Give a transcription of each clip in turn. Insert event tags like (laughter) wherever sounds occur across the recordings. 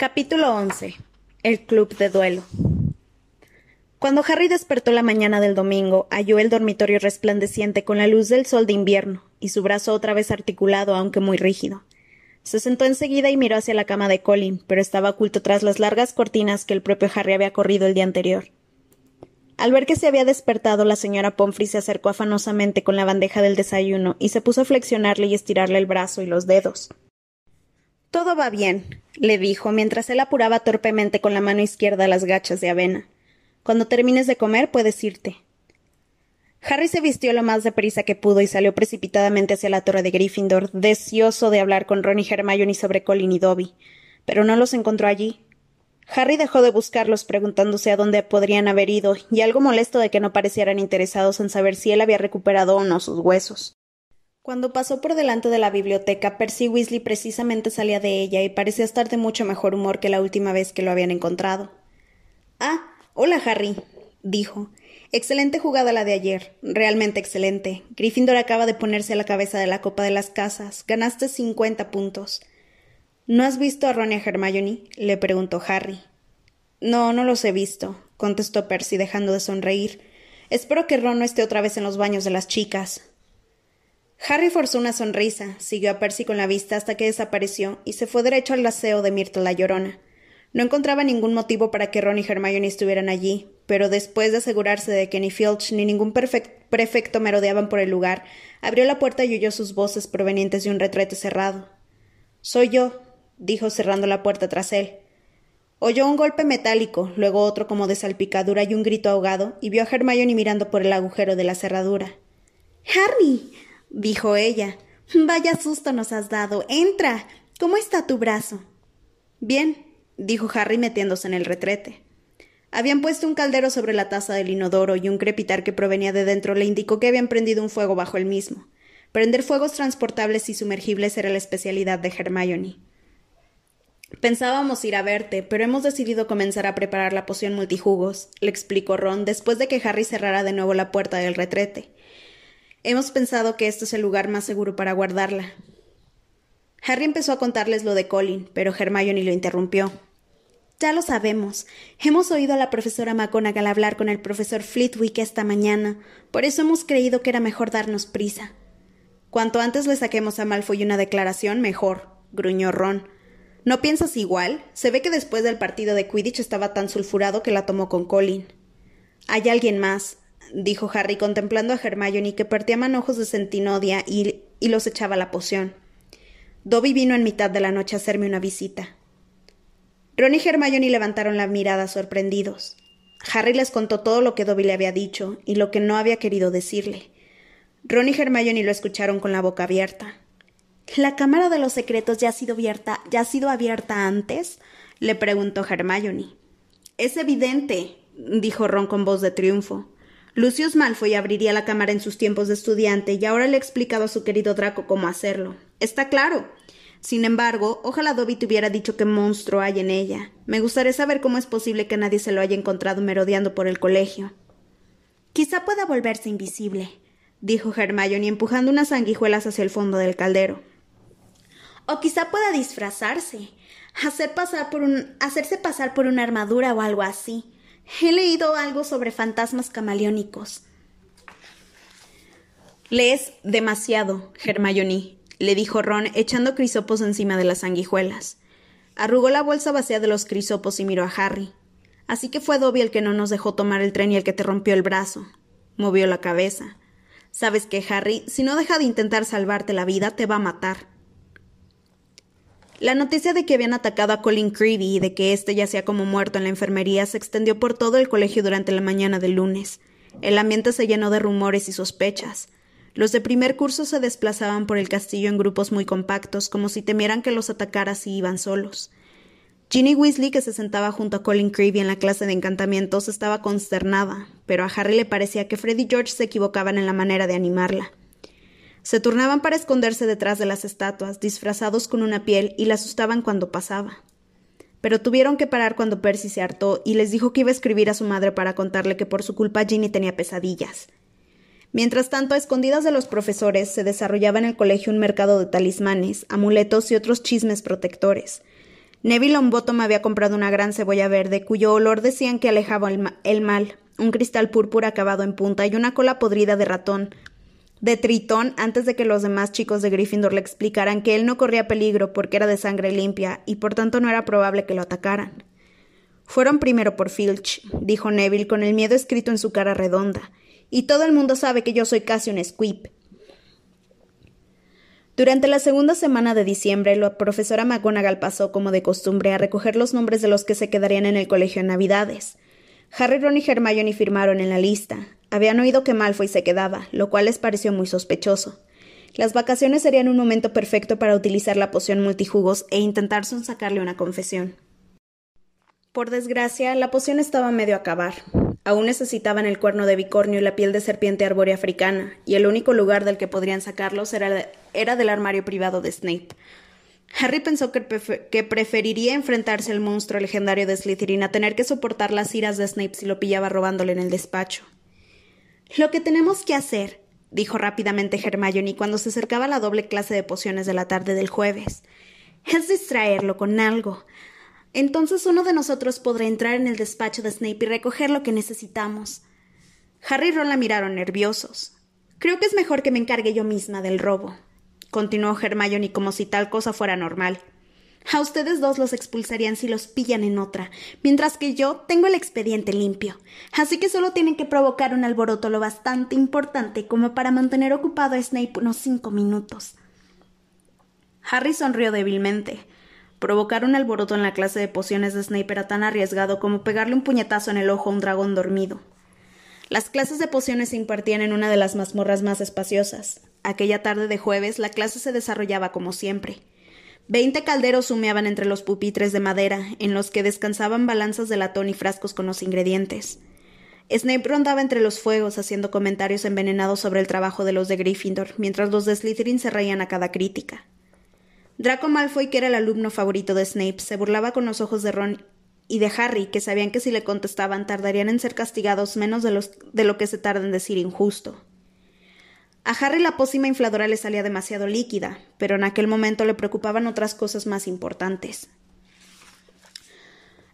Capítulo 11. El Club de Duelo. Cuando Harry despertó la mañana del domingo, halló el dormitorio resplandeciente con la luz del sol de invierno y su brazo otra vez articulado, aunque muy rígido. Se sentó enseguida y miró hacia la cama de Colin, pero estaba oculto tras las largas cortinas que el propio Harry había corrido el día anterior. Al ver que se había despertado, la señora Pomfrey se acercó afanosamente con la bandeja del desayuno y se puso a flexionarle y estirarle el brazo y los dedos. Todo va bien, le dijo, mientras él apuraba torpemente con la mano izquierda las gachas de avena. Cuando termines de comer puedes irte. Harry se vistió lo más deprisa que pudo y salió precipitadamente hacia la torre de Gryffindor, deseoso de hablar con Ron y Hermione sobre Colin y Dobby, pero no los encontró allí. Harry dejó de buscarlos preguntándose a dónde podrían haber ido y algo molesto de que no parecieran interesados en saber si él había recuperado o no sus huesos. Cuando pasó por delante de la biblioteca, Percy Weasley precisamente salía de ella y parecía estar de mucho mejor humor que la última vez que lo habían encontrado. Ah, hola Harry, dijo. Excelente jugada la de ayer, realmente excelente. Gryffindor acaba de ponerse a la cabeza de la copa de las casas. Ganaste cincuenta puntos. ¿No has visto a Ron y a Hermione? le preguntó Harry. No, no los he visto, contestó Percy dejando de sonreír. Espero que Ron no esté otra vez en los baños de las chicas. Harry forzó una sonrisa, siguió a Percy con la vista hasta que desapareció y se fue derecho al aseo de Myrtle la Llorona. No encontraba ningún motivo para que Ron y Hermione estuvieran allí, pero después de asegurarse de que ni Filch ni ningún prefecto merodeaban por el lugar, abrió la puerta y oyó sus voces provenientes de un retrete cerrado. Soy yo, dijo cerrando la puerta tras él. Oyó un golpe metálico, luego otro como de salpicadura y un grito ahogado, y vio a Hermione mirando por el agujero de la cerradura. Harry, dijo ella. Vaya susto nos has dado. Entra. ¿Cómo está tu brazo? Bien, dijo Harry metiéndose en el retrete. Habían puesto un caldero sobre la taza del inodoro y un crepitar que provenía de dentro le indicó que habían prendido un fuego bajo el mismo. Prender fuegos transportables y sumergibles era la especialidad de Hermione. Pensábamos ir a verte, pero hemos decidido comenzar a preparar la poción multijugos, le explicó Ron después de que Harry cerrara de nuevo la puerta del retrete. Hemos pensado que este es el lugar más seguro para guardarla. Harry empezó a contarles lo de Colin, pero Hermione lo interrumpió. Ya lo sabemos. Hemos oído a la profesora McGonagall hablar con el profesor Flitwick esta mañana. Por eso hemos creído que era mejor darnos prisa. Cuanto antes le saquemos a Malfoy una declaración, mejor, gruñó Ron. ¿No piensas igual? Se ve que después del partido de Quidditch estaba tan sulfurado que la tomó con Colin. Hay alguien más, dijo Harry contemplando a Hermione que partía manojos de centinodia y, y los echaba la poción. Dobby vino en mitad de la noche a hacerme una visita. Ron y Hermione levantaron la mirada sorprendidos. Harry les contó todo lo que Dobby le había dicho y lo que no había querido decirle. Ron y Hermione lo escucharon con la boca abierta. ¿La Cámara de los Secretos ya ha sido abierta, ya ha sido abierta antes? le preguntó Hermione. Es evidente, dijo Ron con voz de triunfo. Lucius Malfoy abriría la cámara en sus tiempos de estudiante y ahora le ha explicado a su querido Draco cómo hacerlo. Está claro. Sin embargo, ojalá Dobby te hubiera dicho qué monstruo hay en ella. Me gustaría saber cómo es posible que nadie se lo haya encontrado merodeando por el colegio. Quizá pueda volverse invisible, dijo Hermione empujando unas sanguijuelas hacia el fondo del caldero. O quizá pueda disfrazarse, hacer pasar por un, hacerse pasar por una armadura o algo así. He leído algo sobre fantasmas camaleónicos. Lees demasiado, Hermione, le dijo Ron, echando crisopos encima de las sanguijuelas. Arrugó la bolsa vacía de los crisopos y miró a Harry. Así que fue Dobby el que no nos dejó tomar el tren y el que te rompió el brazo. Movió la cabeza. Sabes que, Harry, si no deja de intentar salvarte la vida, te va a matar. La noticia de que habían atacado a Colin Creevy y de que éste yacía como muerto en la enfermería se extendió por todo el colegio durante la mañana del lunes. El ambiente se llenó de rumores y sospechas. Los de primer curso se desplazaban por el castillo en grupos muy compactos, como si temieran que los atacara si iban solos. Ginny Weasley, que se sentaba junto a Colin Creevy en la clase de encantamientos, estaba consternada, pero a Harry le parecía que Fred y George se equivocaban en la manera de animarla. Se turnaban para esconderse detrás de las estatuas, disfrazados con una piel, y la asustaban cuando pasaba. Pero tuvieron que parar cuando Percy se hartó y les dijo que iba a escribir a su madre para contarle que por su culpa Ginny tenía pesadillas. Mientras tanto, a escondidas de los profesores, se desarrollaba en el colegio un mercado de talismanes, amuletos y otros chismes protectores. Neville Longbottom había comprado una gran cebolla verde, cuyo olor decían que alejaba el, mal, un cristal púrpura acabado en punta y una cola podrida de ratón, de tritón, antes de que los demás chicos de Gryffindor le explicaran que él no corría peligro porque era de sangre limpia y por tanto no era probable que lo atacaran. Fueron primero por Filch, dijo Neville con el miedo escrito en su cara redonda, y todo el mundo sabe que yo soy casi un squib. Durante la segunda semana de diciembre, la profesora McGonagall pasó, como de costumbre, a recoger los nombres de los que se quedarían en el colegio en Navidades. Harry, Ron y Hermione firmaron en la lista. Habían oído que Malfoy se quedaba, lo cual les pareció muy sospechoso. Las vacaciones serían un momento perfecto para utilizar la poción multijugos e intentar sacarle una confesión. Por desgracia, la poción estaba medio a acabar. Aún necesitaban el cuerno de bicornio y la piel de serpiente arbórea africana, y el único lugar del que podrían sacarlos era, era del armario privado de Snape. Harry pensó que, preferiría enfrentarse al monstruo legendario de Slytherin a tener que soportar las iras de Snape si lo pillaba robándole en el despacho. Lo que tenemos que hacer, dijo rápidamente Hermione cuando se acercaba la doble clase de pociones de la tarde del jueves, es distraerlo con algo, entonces uno de nosotros podrá entrar en el despacho de Snape y recoger lo que necesitamos. Harry y Ron la miraron nerviosos. Creo que es mejor que me encargue yo misma del robo, continuó Hermione como si tal cosa fuera normal. A ustedes dos los expulsarían si los pillan en otra, mientras que yo tengo el expediente limpio. Así que solo tienen que provocar un alboroto lo bastante importante como para mantener ocupado a Snape unos cinco minutos. Harry sonrió débilmente. Provocar un alboroto en la clase de pociones de Snape era tan arriesgado como pegarle un puñetazo en el ojo a un dragón dormido. Las clases de pociones se impartían en una de las mazmorras más espaciosas. Aquella tarde de jueves la clase se desarrollaba como siempre. Veinte calderos humeaban entre los pupitres de madera, en los que descansaban balanzas de latón y frascos con los ingredientes. Snape rondaba entre los fuegos haciendo comentarios envenenados sobre el trabajo de los de Gryffindor, mientras los de Slytherin se reían a cada crítica. Draco Malfoy, que era el alumno favorito de Snape, se burlaba con los ojos de Ron y de Harry, que sabían que si le contestaban tardarían en ser castigados menos de, de lo que se tarda en decir injusto. A Harry la pócima infladora le salía demasiado líquida, pero en aquel momento le preocupaban otras cosas más importantes.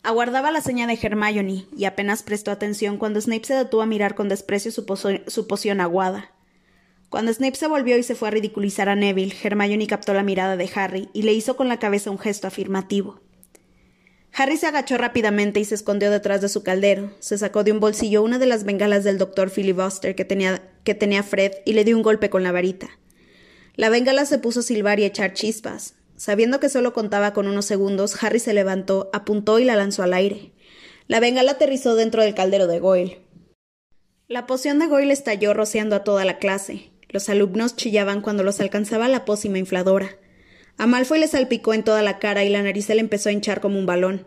Aguardaba la seña de Hermione y apenas prestó atención cuando Snape se detuvo a mirar con desprecio su, su poción aguada. Cuando Snape se volvió y se fue a ridiculizar a Neville, Hermione captó la mirada de Harry y le hizo con la cabeza un gesto afirmativo. Harry se agachó rápidamente y se escondió detrás de su caldero. Se sacó de un bolsillo una de las bengalas del doctor filibuster que tenía, que tenía Fred y le dio un golpe con la varita. La bengala se puso a silbar y a echar chispas. Sabiendo que solo contaba con unos segundos, Harry se levantó, apuntó y la lanzó al aire. La bengala aterrizó dentro del caldero de Goyle. La poción de Goyle estalló rociando a toda la clase. Los alumnos chillaban cuando los alcanzaba la pócima infladora. A Malfoy le salpicó en toda la cara y la nariz se le empezó a hinchar como un balón.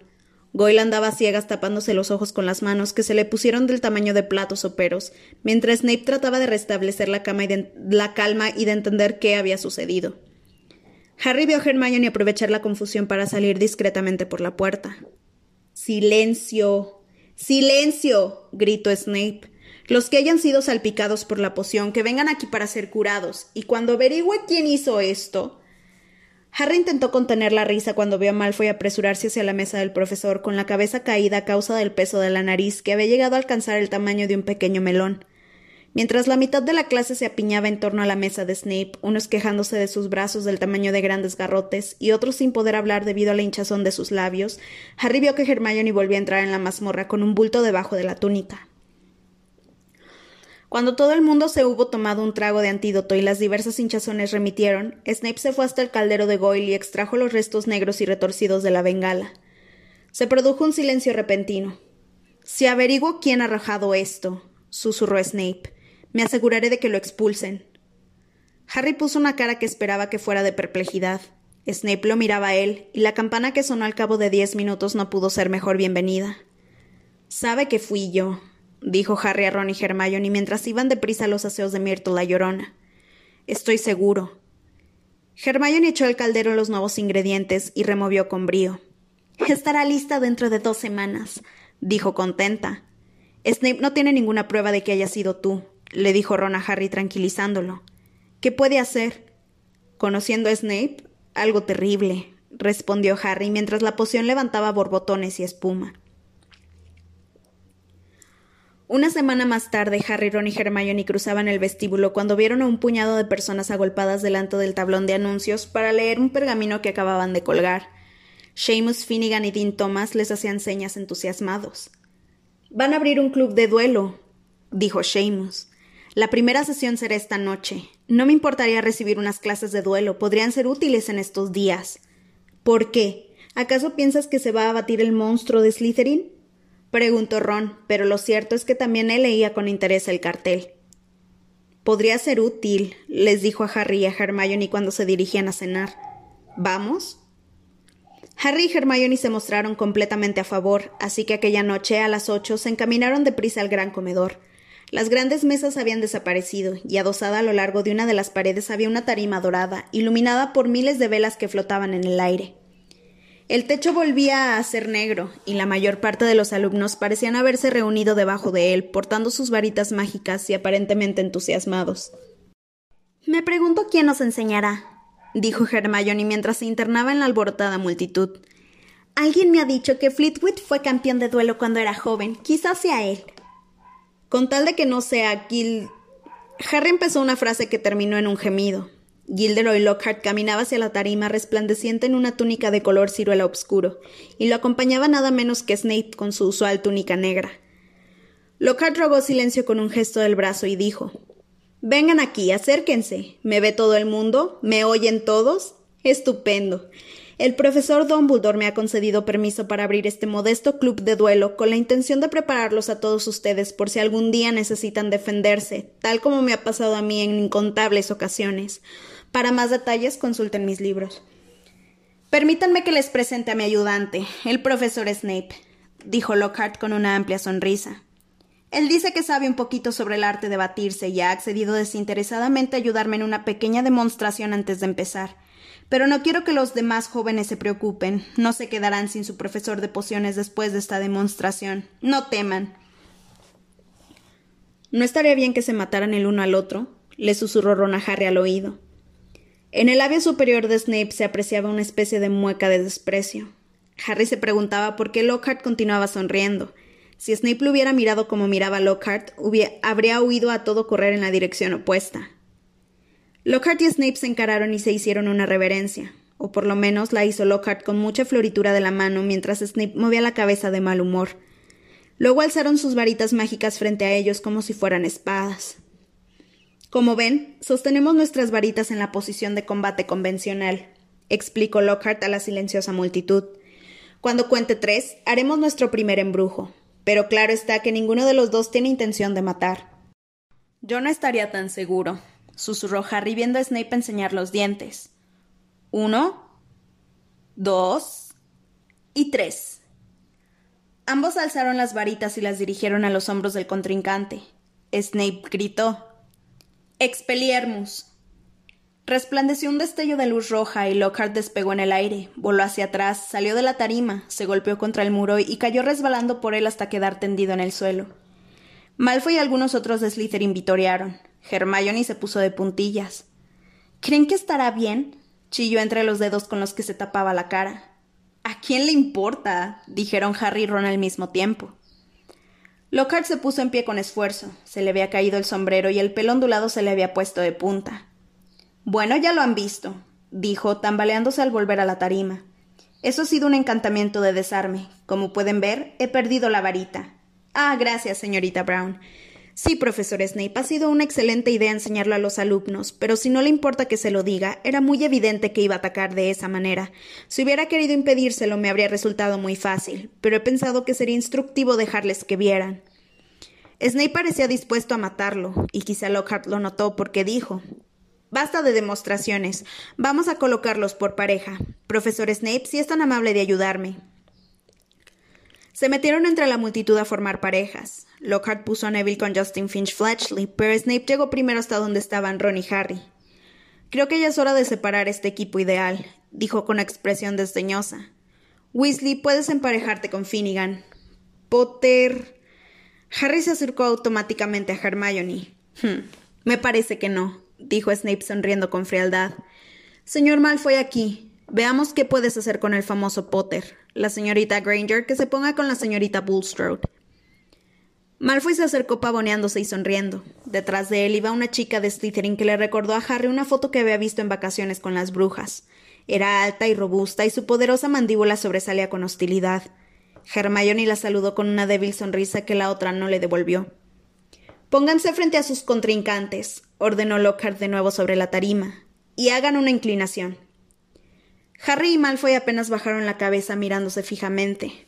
Goyle andaba ciegas tapándose los ojos con las manos que se le pusieron del tamaño de platos o peros, mientras Snape trataba de restablecer la, la calma y de entender qué había sucedido. Harry vio a Hermione aprovechar la confusión para salir discretamente por la puerta. Silencio. Silencio. gritó Snape. Los que hayan sido salpicados por la poción, que vengan aquí para ser curados, y cuando averigüe quién hizo esto. Harry intentó contener la risa cuando vio a Malfoy apresurarse hacia la mesa del profesor con la cabeza caída a causa del peso de la nariz que había llegado a alcanzar el tamaño de un pequeño melón. Mientras la mitad de la clase se apiñaba en torno a la mesa de Snape, unos quejándose de sus brazos del tamaño de grandes garrotes y otros sin poder hablar debido a la hinchazón de sus labios, Harry vio que Hermione volvía a entrar en la mazmorra con un bulto debajo de la túnica. Cuando todo el mundo se hubo tomado un trago de antídoto y las diversas hinchazones remitieron, Snape se fue hasta el caldero de Goyle y extrajo los restos negros y retorcidos de la bengala. Se produjo un silencio repentino. Si averiguo quién ha arrojado esto, susurró Snape, me aseguraré de que lo expulsen. Harry puso una cara que esperaba que fuera de perplejidad. Snape lo miraba a él, y la campana que sonó al cabo de diez minutos no pudo ser mejor bienvenida. Sabe que fui yo, dijo Harry a Ron y Hermione mientras iban deprisa a los aseos de Myrtle la llorona. Estoy seguro. Hermione echó al caldero los nuevos ingredientes y removió con brío. Estará lista dentro de dos semanas, dijo contenta. Snape no tiene ninguna prueba de que haya sido tú, le dijo Ron a Harry tranquilizándolo. ¿Qué puede hacer? Conociendo a Snape, algo terrible, respondió Harry mientras la poción levantaba borbotones y espuma. Una semana más tarde, Harry, Ron y Hermione cruzaban el vestíbulo cuando vieron a un puñado de personas agolpadas delante del tablón de anuncios para leer un pergamino que acababan de colgar. Seamus Finnegan y Dean Thomas les hacían señas entusiasmados. Van a abrir un club de duelo, dijo Seamus. La primera sesión será esta noche. No me importaría recibir unas clases de duelo, podrían ser útiles en estos días. ¿Por qué? ¿Acaso piensas que se va a abatir el monstruo de Slytherin? Preguntó Ron, pero lo cierto es que también él leía con interés el cartel. Podría ser útil, les dijo a Harry y a Hermione cuando se dirigían a cenar. ¿Vamos? Harry y Hermione se mostraron completamente a favor, así que aquella noche a las ocho se encaminaron deprisa al gran comedor. Las grandes mesas habían desaparecido, y adosada a lo largo de una de las paredes había una tarima dorada, iluminada por miles de velas que flotaban en el aire. El techo volvía a ser negro, y la mayor parte de los alumnos parecían haberse reunido debajo de él, portando sus varitas mágicas y aparentemente entusiasmados. Me pregunto quién nos enseñará, dijo Hermione mientras se internaba en la alborotada multitud. Alguien me ha dicho que Fleetwood fue campeón de duelo cuando era joven. Quizás sea él. Con tal de que no sea Gil. Harry empezó una frase que terminó en un gemido. Gilderoy Lockhart caminaba hacia la tarima resplandeciente en una túnica de color ciruela oscuro, y lo acompañaba nada menos que Snape con su usual túnica negra. Lockhart rogó silencio con un gesto del brazo y dijo Vengan aquí, acérquense. ¿Me ve todo el mundo? ¿Me oyen todos? Estupendo. El profesor Dumbledore me ha concedido permiso para abrir este modesto club de duelo con la intención de prepararlos a todos ustedes por si algún día necesitan defenderse, tal como me ha pasado a mí en incontables ocasiones. Para más detalles, consulten mis libros. Permítanme que les presente a mi ayudante, el profesor Snape, dijo Lockhart con una amplia sonrisa. Él dice que sabe un poquito sobre el arte de batirse y ha accedido desinteresadamente a ayudarme en una pequeña demostración antes de empezar. Pero no quiero que los demás jóvenes se preocupen. No se quedarán sin su profesor de pociones después de esta demostración. No teman. ¿No estaría bien que se mataran el uno al otro? le susurró Ron Harry al oído. En el labio superior de Snape se apreciaba una especie de mueca de desprecio. Harry se preguntaba por qué Lockhart continuaba sonriendo. Si Snape lo hubiera mirado como miraba Lockhart, habría huido a todo correr en la dirección opuesta. Lockhart y Snape se encararon y se hicieron una reverencia, o por lo menos la hizo Lockhart con mucha floritura de la mano mientras Snape movía la cabeza de mal humor. Luego alzaron sus varitas mágicas frente a ellos como si fueran espadas. Como ven, sostenemos nuestras varitas en la posición de combate convencional, explicó Lockhart a la silenciosa multitud. Cuando cuente tres, haremos nuestro primer embrujo. Pero claro está que ninguno de los dos tiene intención de matar. Yo no estaría tan seguro, susurró Harry viendo a Snape enseñar los dientes. Uno, dos y tres. Ambos alzaron las varitas y las dirigieron a los hombros del contrincante. Snape gritó Expeliermus. Resplandeció un destello de luz roja y Lockhart despegó en el aire, voló hacia atrás, salió de la tarima, se golpeó contra el muro y cayó resbalando por él hasta quedar tendido en el suelo. Malfoy y algunos otros de Slytherin vitorearon. Hermione se puso de puntillas. ¿Creen que estará bien? chilló entre los dedos con los que se tapaba la cara. ¿A quién le importa? dijeron Harry y Ron al mismo tiempo. Lockhart se puso en pie con esfuerzo. Se le había caído el sombrero y el pelo ondulado se le había puesto de punta. Bueno, ya lo han visto, dijo, tambaleándose al volver a la tarima. Eso ha sido un encantamiento de desarme. Como pueden ver, he perdido la varita. Ah, gracias, señorita Brown. Sí, profesor Snape, ha sido una excelente idea enseñarlo a los alumnos, pero si no le importa que se lo diga, era muy evidente que iba a atacar de esa manera. Si hubiera querido impedírselo me habría resultado muy fácil, pero he pensado que sería instructivo dejarles que vieran. Snape parecía dispuesto a matarlo, y quizá Lockhart lo notó porque dijo Basta de demostraciones. Vamos a colocarlos por pareja. Profesor Snape, si es tan amable de ayudarme. Se metieron entre la multitud a formar parejas. Lockhart puso a Neville con Justin Finch Fletchley, pero Snape llegó primero hasta donde estaban Ron y Harry. Creo que ya es hora de separar este equipo ideal, dijo con expresión desdeñosa. Weasley, puedes emparejarte con Finnegan. Potter. Harry se acercó automáticamente a Hermione. Hmm, me parece que no, dijo Snape sonriendo con frialdad. Señor Malfoy aquí. Veamos qué puedes hacer con el famoso Potter, la señorita Granger, que se ponga con la señorita Bulstrode. Malfoy se acercó pavoneándose y sonriendo. Detrás de él iba una chica de Slytherin que le recordó a Harry una foto que había visto en vacaciones con las brujas. Era alta y robusta y su poderosa mandíbula sobresalía con hostilidad. Hermione la saludó con una débil sonrisa que la otra no le devolvió. Pónganse frente a sus contrincantes, ordenó Lockhart de nuevo sobre la tarima, y hagan una inclinación. Harry y Malfoy apenas bajaron la cabeza mirándose fijamente.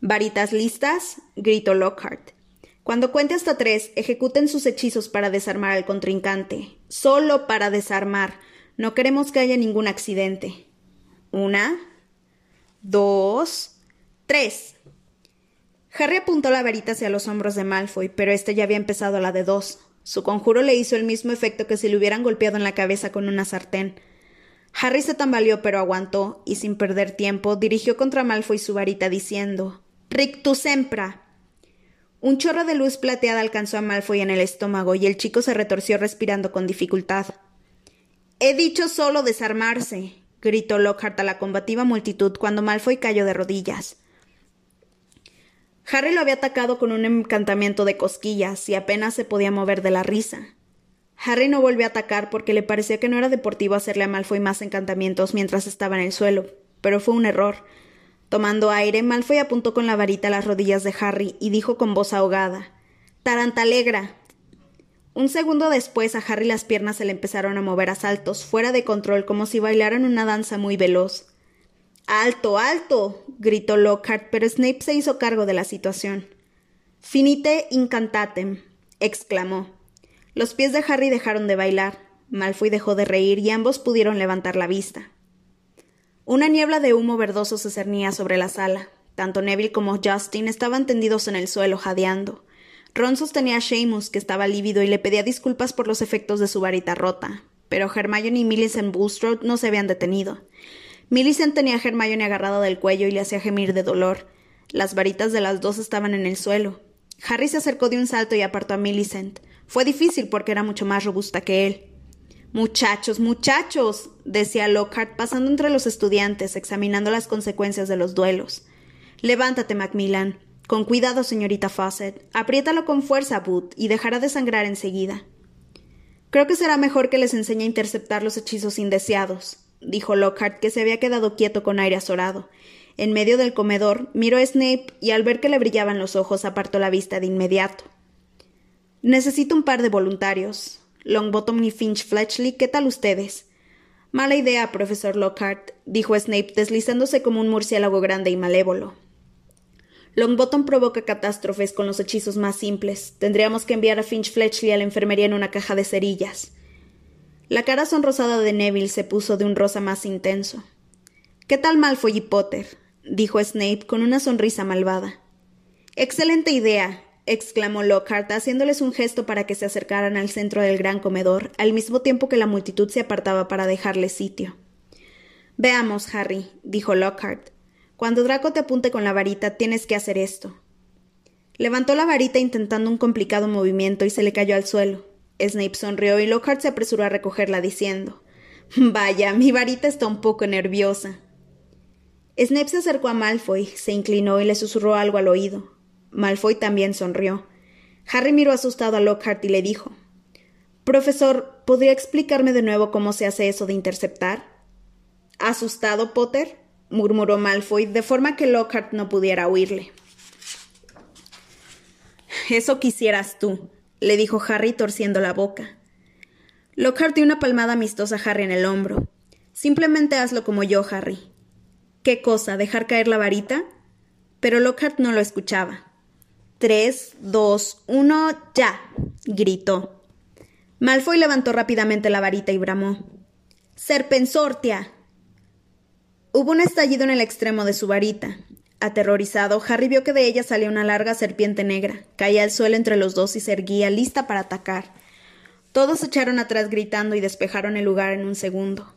¿Varitas listas? gritó Lockhart. Cuando cuente hasta tres, ejecuten sus hechizos para desarmar al contrincante. Solo para desarmar. No queremos que haya ningún accidente. Una, dos, tres. Harry apuntó la varita hacia los hombros de Malfoy, pero éste ya había empezado la de dos. Su conjuro le hizo el mismo efecto que si le hubieran golpeado en la cabeza con una sartén. Harry se tambaleó, pero aguantó, y sin perder tiempo, dirigió contra Malfoy su varita diciendo Rictus sempra. Un chorro de luz plateada alcanzó a Malfoy en el estómago y el chico se retorció respirando con dificultad. He dicho solo desarmarse, gritó Lockhart a la combativa multitud cuando Malfoy cayó de rodillas. Harry lo había atacado con un encantamiento de cosquillas y apenas se podía mover de la risa. Harry no volvió a atacar porque le parecía que no era deportivo hacerle a Malfoy más encantamientos mientras estaba en el suelo, pero fue un error. Tomando aire, Malfoy apuntó con la varita a las rodillas de Harry y dijo con voz ahogada Tarantalegra. Un segundo después a Harry las piernas se le empezaron a mover a saltos, fuera de control, como si bailaran una danza muy veloz. Alto, alto. gritó Lockhart, pero Snape se hizo cargo de la situación. Finite incantatem. exclamó. Los pies de Harry dejaron de bailar. Malfoy dejó de reír y ambos pudieron levantar la vista. Una niebla de humo verdoso se cernía sobre la sala. Tanto Neville como Justin estaban tendidos en el suelo, jadeando. Ron sostenía a Seamus, que estaba lívido, y le pedía disculpas por los efectos de su varita rota. Pero Hermione y Millicent Bulstrode no se habían detenido. Millicent tenía a Hermione agarrada del cuello y le hacía gemir de dolor. Las varitas de las dos estaban en el suelo. Harry se acercó de un salto y apartó a Millicent. Fue difícil porque era mucho más robusta que él. Muchachos, muchachos, decía Lockhart pasando entre los estudiantes, examinando las consecuencias de los duelos. Levántate, Macmillan. Con cuidado, señorita Fawcett. Apriétalo con fuerza, Booth, y dejará de sangrar enseguida. Creo que será mejor que les enseñe a interceptar los hechizos indeseados, dijo Lockhart, que se había quedado quieto con aire azorado. En medio del comedor, miró a Snape y al ver que le brillaban los ojos apartó la vista de inmediato. Necesito un par de voluntarios. Longbottom y Finch Fletchley, ¿qué tal ustedes? Mala idea, profesor Lockhart, dijo Snape, deslizándose como un murciélago grande y malévolo. Longbottom provoca catástrofes con los hechizos más simples. Tendríamos que enviar a Finch Fletchley a la enfermería en una caja de cerillas. La cara sonrosada de Neville se puso de un rosa más intenso. ¿Qué tal Malfoy y Potter? dijo Snape con una sonrisa malvada. Excelente idea, exclamó Lockhart, haciéndoles un gesto para que se acercaran al centro del gran comedor, al mismo tiempo que la multitud se apartaba para dejarle sitio. Veamos, Harry, dijo Lockhart. Cuando Draco te apunte con la varita, tienes que hacer esto. Levantó la varita intentando un complicado movimiento y se le cayó al suelo. Snape sonrió y Lockhart se apresuró a recogerla diciendo Vaya, mi varita está un poco nerviosa. Snape se acercó a Malfoy, se inclinó y le susurró algo al oído. Malfoy también sonrió. Harry miró asustado a Lockhart y le dijo Profesor, ¿podría explicarme de nuevo cómo se hace eso de interceptar? ¿Asustado, Potter? murmuró Malfoy, de forma que Lockhart no pudiera oírle. Eso quisieras tú, le dijo Harry torciendo la boca. Lockhart dio una palmada amistosa a Harry en el hombro. Simplemente hazlo como yo, Harry. ¿Qué cosa? ¿Dejar caer la varita? Pero Lockhart no lo escuchaba. Tres, dos, uno, ya. gritó. Malfoy levantó rápidamente la varita y bramó. Serpensortia. Hubo un estallido en el extremo de su varita. Aterrorizado, Harry vio que de ella salía una larga serpiente negra. Caía al suelo entre los dos y se erguía, lista para atacar. Todos echaron atrás gritando y despejaron el lugar en un segundo.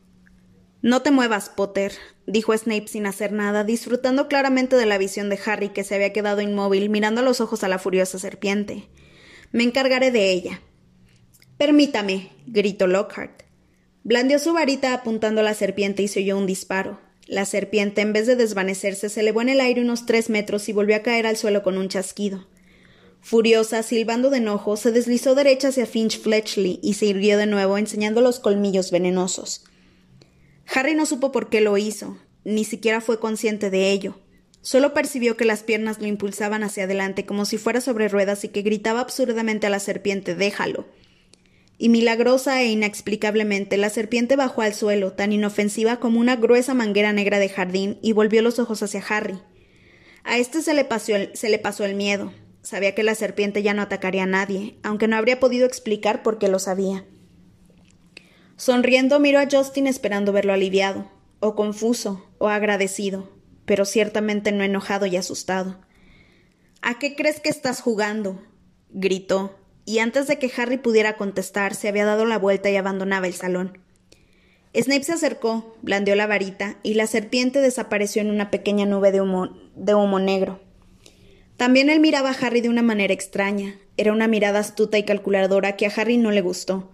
No te muevas, Potter, dijo Snape sin hacer nada, disfrutando claramente de la visión de Harry, que se había quedado inmóvil, mirando los ojos a la furiosa serpiente. Me encargaré de ella. Permítame, gritó Lockhart. Blandió su varita apuntando a la serpiente y se oyó un disparo. La serpiente, en vez de desvanecerse, se elevó en el aire unos tres metros y volvió a caer al suelo con un chasquido. Furiosa, silbando de enojo, se deslizó derecha hacia Finch Fletchley y se irguió de nuevo, enseñando los colmillos venenosos. Harry no supo por qué lo hizo, ni siquiera fue consciente de ello. Solo percibió que las piernas lo impulsaban hacia adelante como si fuera sobre ruedas y que gritaba absurdamente a la serpiente Déjalo. Y milagrosa e inexplicablemente la serpiente bajó al suelo, tan inofensiva como una gruesa manguera negra de jardín, y volvió los ojos hacia Harry. A el, se le pasó el miedo. Sabía que la serpiente ya no atacaría a nadie, aunque no habría podido explicar por qué lo sabía. Sonriendo miró a Justin esperando verlo aliviado, o confuso, o agradecido, pero ciertamente no enojado y asustado. ¿A qué crees que estás jugando? gritó, y antes de que Harry pudiera contestar, se había dado la vuelta y abandonaba el salón. Snape se acercó, blandeó la varita, y la serpiente desapareció en una pequeña nube de humo, de humo negro. También él miraba a Harry de una manera extraña. Era una mirada astuta y calculadora que a Harry no le gustó.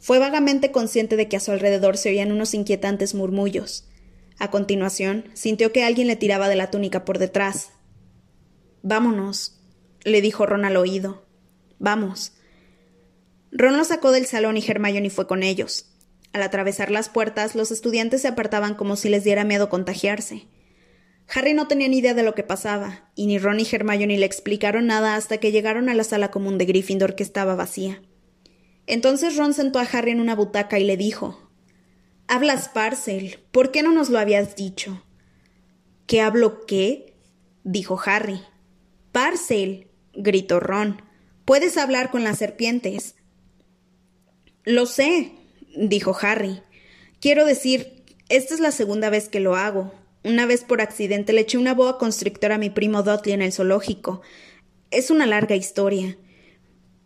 Fue vagamente consciente de que a su alrededor se oían unos inquietantes murmullos. A continuación, sintió que alguien le tiraba de la túnica por detrás. Vámonos, le dijo Ron al oído. Vamos. Ron lo sacó del salón y Hermione fue con ellos. Al atravesar las puertas, los estudiantes se apartaban como si les diera miedo contagiarse. Harry no tenía ni idea de lo que pasaba, y ni Ron ni Hermione le explicaron nada hasta que llegaron a la sala común de Gryffindor que estaba vacía. Entonces Ron sentó a Harry en una butaca y le dijo Hablas Parcel, ¿por qué no nos lo habías dicho? ¿Qué hablo qué? dijo Harry. Parcel, gritó Ron. Puedes hablar con las serpientes. Lo sé, dijo Harry. Quiero decir, esta es la segunda vez que lo hago. Una vez por accidente le eché una boa constrictora a mi primo Dudley en el zoológico. Es una larga historia.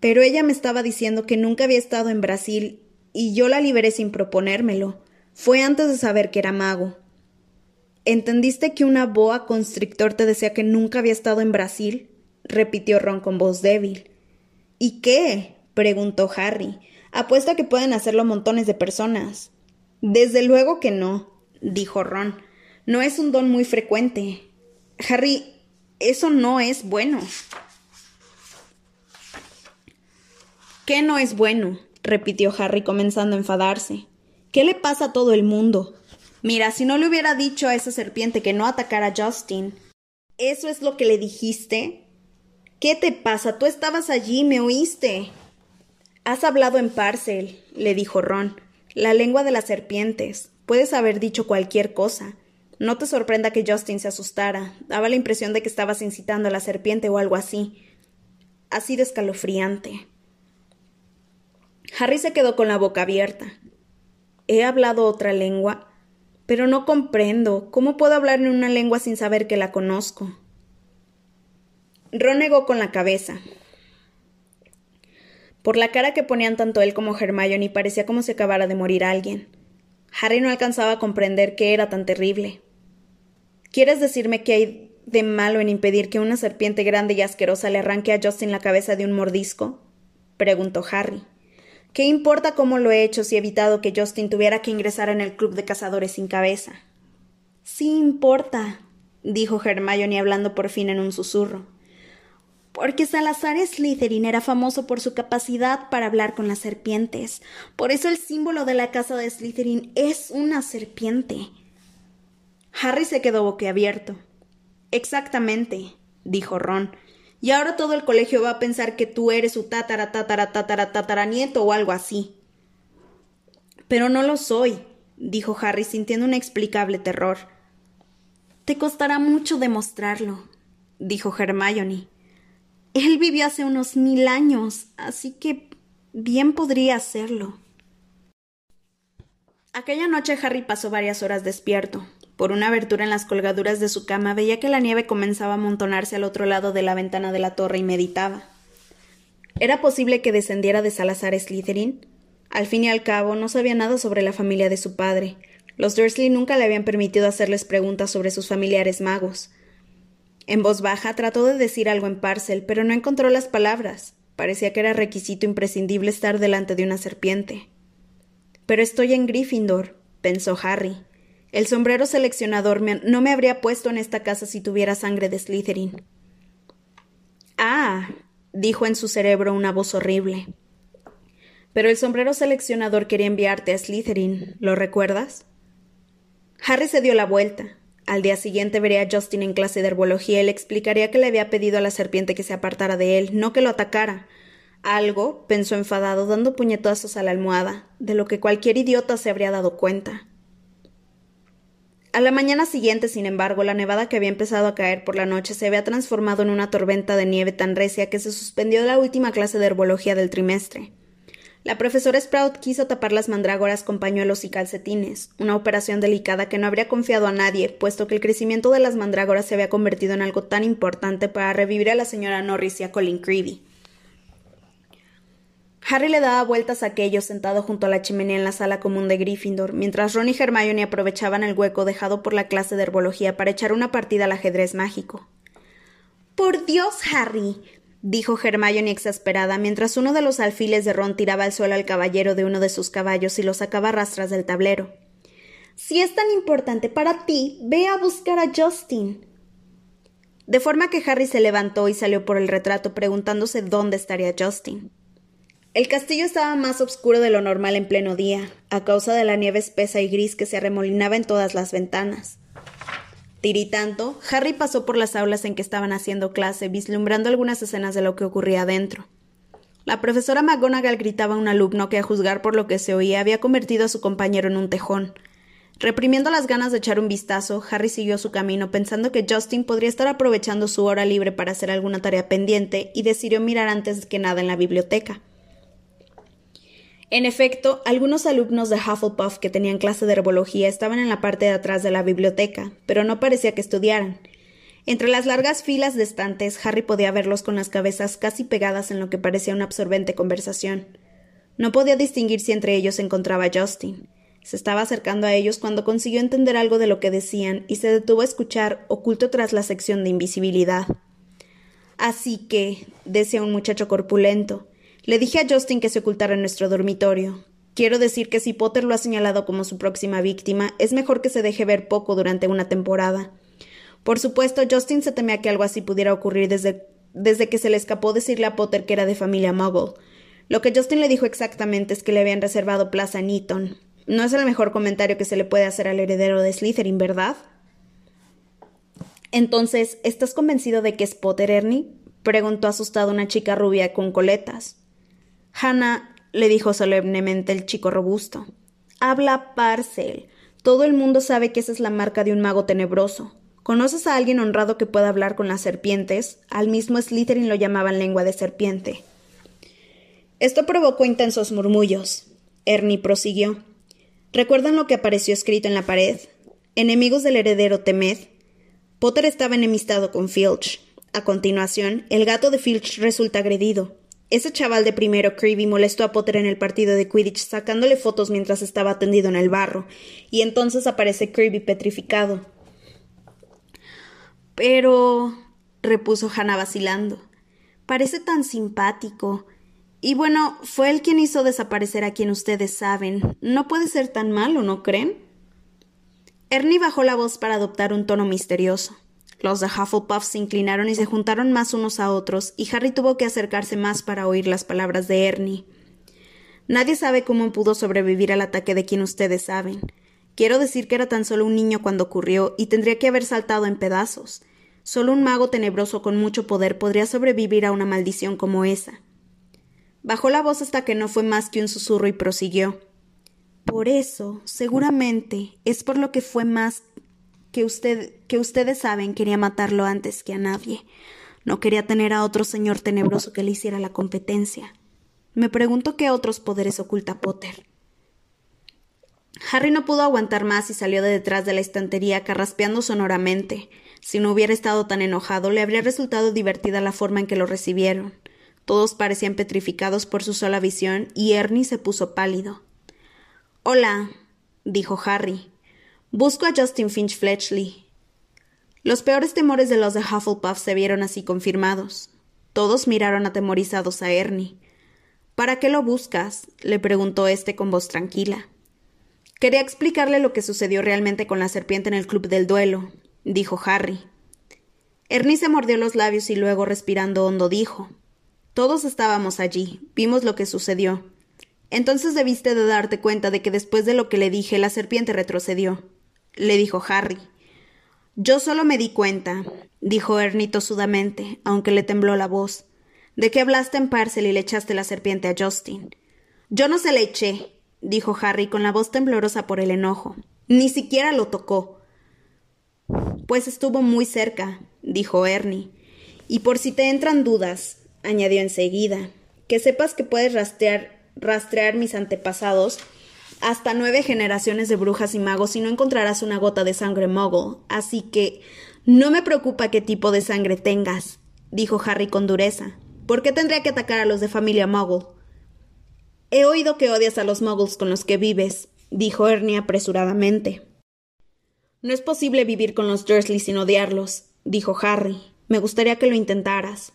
Pero ella me estaba diciendo que nunca había estado en Brasil y yo la liberé sin proponérmelo. Fue antes de saber que era mago. ¿Entendiste que una boa constrictor te decía que nunca había estado en Brasil? repitió Ron con voz débil. ¿Y qué? preguntó Harry. Apuesto a que pueden hacerlo montones de personas. Desde luego que no, dijo Ron. No es un don muy frecuente. Harry, eso no es bueno. ¿Qué no es bueno? repitió Harry comenzando a enfadarse. ¿Qué le pasa a todo el mundo? Mira, si no le hubiera dicho a esa serpiente que no atacara a Justin. ¿Eso es lo que le dijiste? ¿Qué te pasa? Tú estabas allí, me oíste. Has hablado en parcel, le dijo Ron. La lengua de las serpientes. Puedes haber dicho cualquier cosa. No te sorprenda que Justin se asustara. Daba la impresión de que estabas incitando a la serpiente o algo así. Ha sido escalofriante. Harry se quedó con la boca abierta. He hablado otra lengua, pero no comprendo. ¿Cómo puedo hablar en una lengua sin saber que la conozco? Ron negó con la cabeza. Por la cara que ponían tanto él como Hermione parecía como si acabara de morir alguien. Harry no alcanzaba a comprender qué era tan terrible. ¿Quieres decirme qué hay de malo en impedir que una serpiente grande y asquerosa le arranque a Justin la cabeza de un mordisco? preguntó Harry. ¿Qué importa cómo lo he hecho si he evitado que Justin tuviera que ingresar en el club de cazadores sin cabeza? Sí importa, dijo Hermione hablando por fin en un susurro. Porque Salazar Slytherin era famoso por su capacidad para hablar con las serpientes. Por eso el símbolo de la casa de Slytherin es una serpiente. Harry se quedó boquiabierto. Exactamente, dijo Ron. Y ahora todo el colegio va a pensar que tú eres su tatara, tatara, tatara, o algo así. Pero no lo soy, dijo Harry sintiendo un inexplicable terror. Te costará mucho demostrarlo, dijo Hermione. Él vivió hace unos mil años, así que bien podría hacerlo. Aquella noche Harry pasó varias horas despierto, por una abertura en las colgaduras de su cama veía que la nieve comenzaba a amontonarse al otro lado de la ventana de la torre y meditaba. ¿Era posible que descendiera de Salazar Slytherin? Al fin y al cabo, no sabía nada sobre la familia de su padre. Los Dursley nunca le habían permitido hacerles preguntas sobre sus familiares magos. En voz baja trató de decir algo en Parcel, pero no encontró las palabras. Parecía que era requisito imprescindible estar delante de una serpiente. Pero estoy en Gryffindor, pensó Harry. El sombrero seleccionador no me habría puesto en esta casa si tuviera sangre de Slytherin. Ah, dijo en su cerebro una voz horrible. Pero el sombrero seleccionador quería enviarte a Slytherin, ¿lo recuerdas? Harry se dio la vuelta. Al día siguiente vería a Justin en clase de herbología y le explicaría que le había pedido a la serpiente que se apartara de él, no que lo atacara. Algo, pensó enfadado, dando puñetazos a la almohada, de lo que cualquier idiota se habría dado cuenta. A la mañana siguiente, sin embargo, la nevada que había empezado a caer por la noche se había transformado en una tormenta de nieve tan recia que se suspendió la última clase de herbología del trimestre. La profesora Sprout quiso tapar las mandrágoras con pañuelos y calcetines, una operación delicada que no habría confiado a nadie, puesto que el crecimiento de las mandrágoras se había convertido en algo tan importante para revivir a la señora Norris y a Colin Creevy. Harry le daba vueltas a aquello sentado junto a la chimenea en la sala común de Gryffindor, mientras Ron y Hermione aprovechaban el hueco dejado por la clase de herbología para echar una partida al ajedrez mágico. Por Dios, Harry, dijo Hermione exasperada, mientras uno de los alfiles de Ron tiraba al suelo al caballero de uno de sus caballos y lo sacaba a rastras del tablero. Si es tan importante para ti, ve a buscar a Justin. De forma que Harry se levantó y salió por el retrato preguntándose dónde estaría Justin. El castillo estaba más oscuro de lo normal en pleno día, a causa de la nieve espesa y gris que se arremolinaba en todas las ventanas. Tiritando, Harry pasó por las aulas en que estaban haciendo clase, vislumbrando algunas escenas de lo que ocurría dentro. La profesora McGonagall gritaba a un alumno que, a juzgar por lo que se oía, había convertido a su compañero en un tejón. Reprimiendo las ganas de echar un vistazo, Harry siguió su camino pensando que Justin podría estar aprovechando su hora libre para hacer alguna tarea pendiente y decidió mirar antes que nada en la biblioteca. En efecto, algunos alumnos de Hufflepuff que tenían clase de herbología estaban en la parte de atrás de la biblioteca, pero no parecía que estudiaran. Entre las largas filas de estantes, Harry podía verlos con las cabezas casi pegadas en lo que parecía una absorbente conversación. No podía distinguir si entre ellos se encontraba Justin. Se estaba acercando a ellos cuando consiguió entender algo de lo que decían y se detuvo a escuchar, oculto tras la sección de invisibilidad. Así que, decía un muchacho corpulento, le dije a Justin que se ocultara en nuestro dormitorio. Quiero decir que si Potter lo ha señalado como su próxima víctima, es mejor que se deje ver poco durante una temporada. Por supuesto, Justin se temía que algo así pudiera ocurrir desde, desde que se le escapó decirle a Potter que era de familia Muggle. Lo que Justin le dijo exactamente es que le habían reservado plaza en Eton. No es el mejor comentario que se le puede hacer al heredero de Slytherin, ¿verdad? Entonces, ¿estás convencido de que es Potter, Ernie? preguntó asustada una chica rubia con coletas. Hannah, le dijo solemnemente el chico robusto. Habla Parcel. Todo el mundo sabe que esa es la marca de un mago tenebroso. ¿Conoces a alguien honrado que pueda hablar con las serpientes? Al mismo Slytherin lo llamaban lengua de serpiente. Esto provocó intensos murmullos. Ernie prosiguió. ¿Recuerdan lo que apareció escrito en la pared? Enemigos del heredero Temed. Potter estaba enemistado con Filch. A continuación, el gato de Filch resulta agredido. Ese chaval de primero, Creevy, molestó a Potter en el partido de Quidditch sacándole fotos mientras estaba tendido en el barro, y entonces aparece Creevy petrificado. Pero. repuso Hannah vacilando. Parece tan simpático. Y bueno, fue él quien hizo desaparecer a quien ustedes saben. No puede ser tan malo, ¿no creen? Ernie bajó la voz para adoptar un tono misterioso. Los de Hufflepuff se inclinaron y se juntaron más unos a otros, y Harry tuvo que acercarse más para oír las palabras de Ernie. Nadie sabe cómo pudo sobrevivir al ataque de quien ustedes saben. Quiero decir que era tan solo un niño cuando ocurrió y tendría que haber saltado en pedazos. Solo un mago tenebroso con mucho poder podría sobrevivir a una maldición como esa. Bajó la voz hasta que no fue más que un susurro y prosiguió. Por eso, seguramente, es por lo que fue más que, usted, que ustedes saben quería matarlo antes que a nadie. No quería tener a otro señor tenebroso que le hiciera la competencia. Me pregunto qué otros poderes oculta Potter. Harry no pudo aguantar más y salió de detrás de la estantería carraspeando sonoramente. Si no hubiera estado tan enojado, le habría resultado divertida la forma en que lo recibieron. Todos parecían petrificados por su sola visión y Ernie se puso pálido. Hola, dijo Harry. Busco a Justin Finch Fletchley. Los peores temores de los de Hufflepuff se vieron así confirmados. Todos miraron atemorizados a Ernie. ¿Para qué lo buscas? le preguntó éste con voz tranquila. Quería explicarle lo que sucedió realmente con la serpiente en el club del duelo, dijo Harry. Ernie se mordió los labios y luego, respirando hondo, dijo Todos estábamos allí, vimos lo que sucedió. Entonces debiste de darte cuenta de que después de lo que le dije, la serpiente retrocedió, le dijo Harry. Yo solo me di cuenta, dijo Ernie tosudamente, aunque le tembló la voz, de que hablaste en Parcel y le echaste la serpiente a Justin. Yo no se le eché, dijo Harry con la voz temblorosa por el enojo. Ni siquiera lo tocó. Pues estuvo muy cerca, dijo Ernie. Y por si te entran dudas, añadió enseguida, que sepas que puedes rastrear mis antepasados hasta nueve generaciones de brujas y magos y no encontrarás una gota de sangre mogul. Así que no me preocupa qué tipo de sangre tengas, dijo Harry con dureza. ¿Por qué tendría que atacar a los de familia mogul? He oído que odias a los muggles con los que vives, dijo Ernie apresuradamente. No es posible vivir con los Dursley sin odiarlos, dijo Harry. Me gustaría que lo intentaras.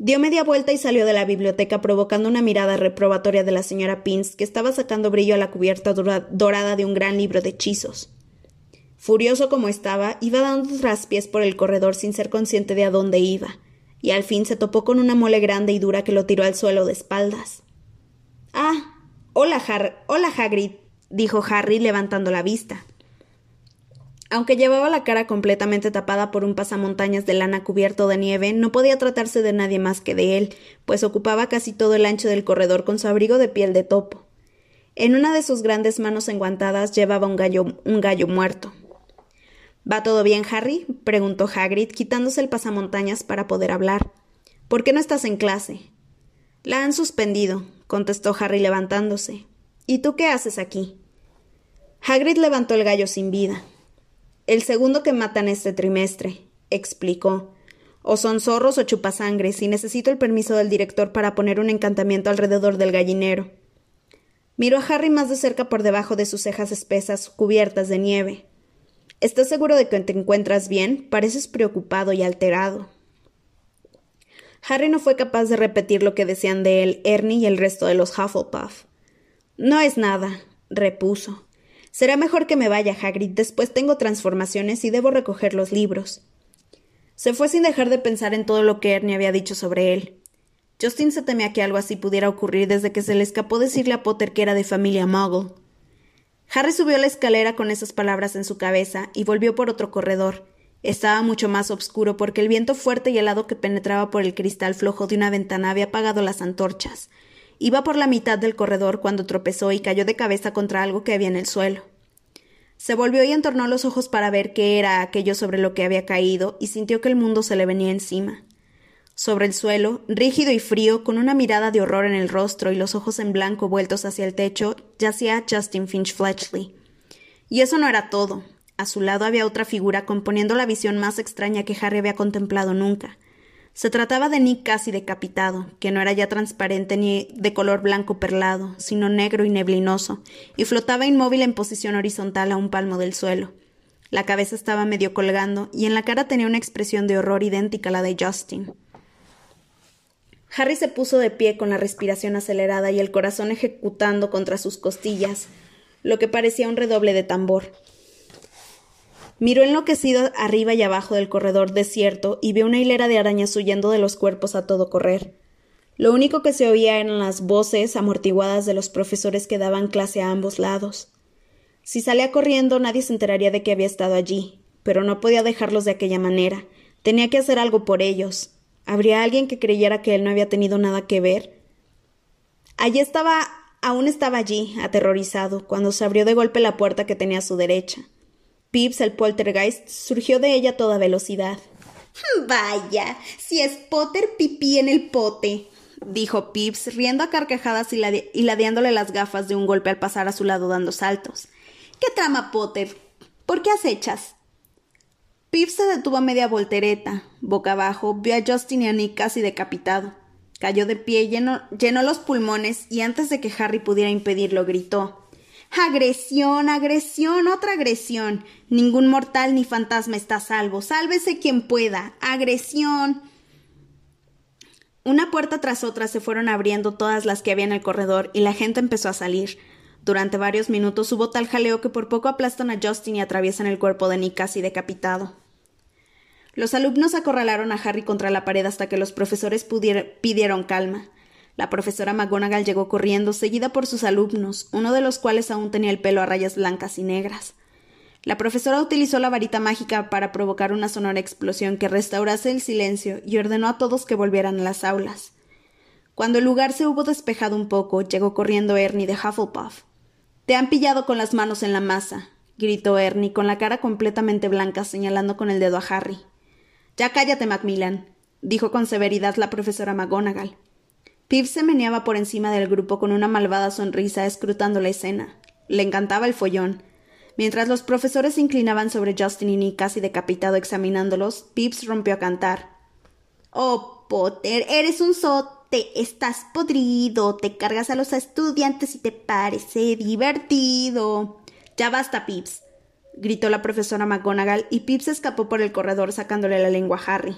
Dio media vuelta y salió de la biblioteca provocando una mirada reprobatoria de la señora Pins, que estaba sacando brillo a la cubierta dorada de un gran libro de hechizos. Furioso como estaba, iba dando traspiés por el corredor sin ser consciente de a dónde iba, y al fin se topó con una mole grande y dura que lo tiró al suelo de espaldas. Ah. Hola, Har hola, Hagrid, dijo Harry levantando la vista. Aunque llevaba la cara completamente tapada por un pasamontañas de lana cubierto de nieve, no podía tratarse de nadie más que de él, pues ocupaba casi todo el ancho del corredor con su abrigo de piel de topo. En una de sus grandes manos enguantadas llevaba un gallo, un gallo muerto. ¿Va todo bien, Harry? preguntó Hagrid, quitándose el pasamontañas para poder hablar. ¿Por qué no estás en clase? La han suspendido, contestó Harry levantándose. ¿Y tú qué haces aquí? Hagrid levantó el gallo sin vida. El segundo que matan este trimestre, explicó. O son zorros o chupasangres, y necesito el permiso del director para poner un encantamiento alrededor del gallinero. Miró a Harry más de cerca por debajo de sus cejas espesas, cubiertas de nieve. ¿Estás seguro de que te encuentras bien? Pareces preocupado y alterado. Harry no fue capaz de repetir lo que decían de él Ernie y el resto de los Hufflepuff. No es nada, repuso. Será mejor que me vaya, Hagrid. Después tengo transformaciones y debo recoger los libros. Se fue sin dejar de pensar en todo lo que Ernie había dicho sobre él. Justin se temía que algo así pudiera ocurrir desde que se le escapó decirle a Potter que era de familia Muggle. Harry subió la escalera con esas palabras en su cabeza y volvió por otro corredor. Estaba mucho más oscuro porque el viento fuerte y helado que penetraba por el cristal flojo de una ventana había apagado las antorchas, Iba por la mitad del corredor cuando tropezó y cayó de cabeza contra algo que había en el suelo. Se volvió y entornó los ojos para ver qué era aquello sobre lo que había caído y sintió que el mundo se le venía encima. Sobre el suelo, rígido y frío, con una mirada de horror en el rostro y los ojos en blanco vueltos hacia el techo, yacía Justin Finch Fletchley. Y eso no era todo. A su lado había otra figura componiendo la visión más extraña que Harry había contemplado nunca. Se trataba de Nick casi decapitado, que no era ya transparente ni de color blanco perlado, sino negro y neblinoso, y flotaba inmóvil en posición horizontal a un palmo del suelo. La cabeza estaba medio colgando, y en la cara tenía una expresión de horror idéntica a la de Justin. Harry se puso de pie con la respiración acelerada y el corazón ejecutando contra sus costillas, lo que parecía un redoble de tambor. Miró enloquecido arriba y abajo del corredor desierto y vio una hilera de arañas huyendo de los cuerpos a todo correr. Lo único que se oía eran las voces amortiguadas de los profesores que daban clase a ambos lados. Si salía corriendo nadie se enteraría de que había estado allí, pero no podía dejarlos de aquella manera. Tenía que hacer algo por ellos. ¿Habría alguien que creyera que él no había tenido nada que ver? Allí estaba. aún estaba allí, aterrorizado, cuando se abrió de golpe la puerta que tenía a su derecha. Pips, el poltergeist, surgió de ella a toda velocidad. (laughs) Vaya, si es Potter pipí en el pote, dijo Pips, riendo a carcajadas y, ladeándole las gafas de un golpe al pasar a su lado dando saltos. ¿Qué trama, Potter? ¿Por qué acechas? Pips se detuvo a media voltereta. Boca abajo, vio a Justin y a Nick casi decapitado. Cayó de pie, llenó los pulmones y antes de que Harry pudiera impedirlo, gritó. Agresión, agresión, otra agresión. Ningún mortal ni fantasma está salvo. Sálvese quien pueda. Agresión. Una puerta tras otra se fueron abriendo todas las que había en el corredor y la gente empezó a salir. Durante varios minutos hubo tal jaleo que por poco aplastan a Justin y atraviesan el cuerpo de Nick casi decapitado. Los alumnos acorralaron a Harry contra la pared hasta que los profesores pidieron calma. La profesora McGonagall llegó corriendo, seguida por sus alumnos, uno de los cuales aún tenía el pelo a rayas blancas y negras. La profesora utilizó la varita mágica para provocar una sonora explosión que restaurase el silencio y ordenó a todos que volvieran a las aulas. Cuando el lugar se hubo despejado un poco, llegó corriendo Ernie de Hufflepuff. Te han pillado con las manos en la masa, gritó Ernie, con la cara completamente blanca, señalando con el dedo a Harry. Ya cállate, Macmillan, dijo con severidad la profesora McGonagall. Pip se meneaba por encima del grupo con una malvada sonrisa, escrutando la escena. Le encantaba el follón. Mientras los profesores se inclinaban sobre Justin y Nick casi decapitado examinándolos, Pips rompió a cantar. Oh, Potter, eres un sote, estás podrido, te cargas a los estudiantes y te parece divertido. Ya basta, Pips, gritó la profesora McGonagall y Pips escapó por el corredor sacándole la lengua a Harry.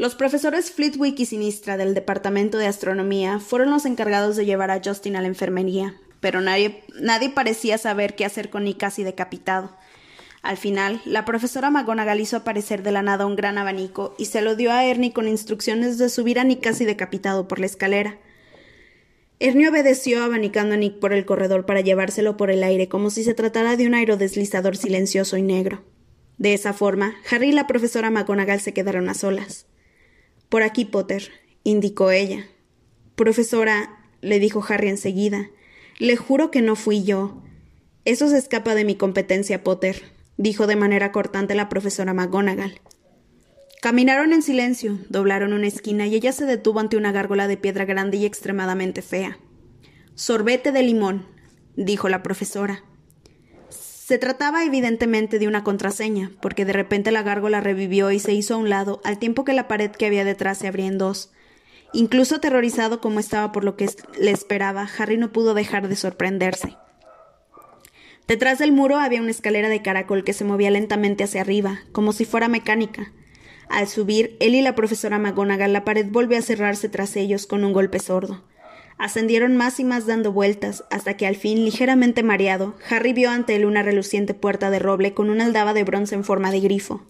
Los profesores Flitwick y Sinistra del Departamento de Astronomía fueron los encargados de llevar a Justin a la enfermería pero nadie, nadie parecía saber qué hacer con Nick casi decapitado. Al final, la profesora McGonagall hizo aparecer de la nada un gran abanico y se lo dio a Ernie con instrucciones de subir a Nick casi decapitado por la escalera. Ernie obedeció abanicando a Nick por el corredor para llevárselo por el aire como si se tratara de un aerodeslizador silencioso y negro. De esa forma, Harry y la profesora McGonagall se quedaron a solas. Por aquí, Potter, indicó ella. Profesora, le dijo Harry enseguida, le juro que no fui yo. Eso se escapa de mi competencia, Potter, dijo de manera cortante la profesora McGonagall. Caminaron en silencio, doblaron una esquina y ella se detuvo ante una gárgola de piedra grande y extremadamente fea. Sorbete de limón, dijo la profesora. Se trataba evidentemente de una contraseña, porque de repente la gárgola revivió y se hizo a un lado, al tiempo que la pared que había detrás se abría en dos. Incluso aterrorizado como estaba por lo que le esperaba, Harry no pudo dejar de sorprenderse. Detrás del muro había una escalera de caracol que se movía lentamente hacia arriba, como si fuera mecánica. Al subir, él y la profesora McGonagall, la pared volvió a cerrarse tras ellos con un golpe sordo. Ascendieron más y más dando vueltas, hasta que al fin, ligeramente mareado, Harry vio ante él una reluciente puerta de roble con una aldaba de bronce en forma de grifo.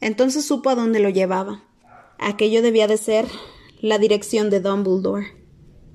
Entonces supo a dónde lo llevaba. Aquello debía de ser la dirección de Dumbledore.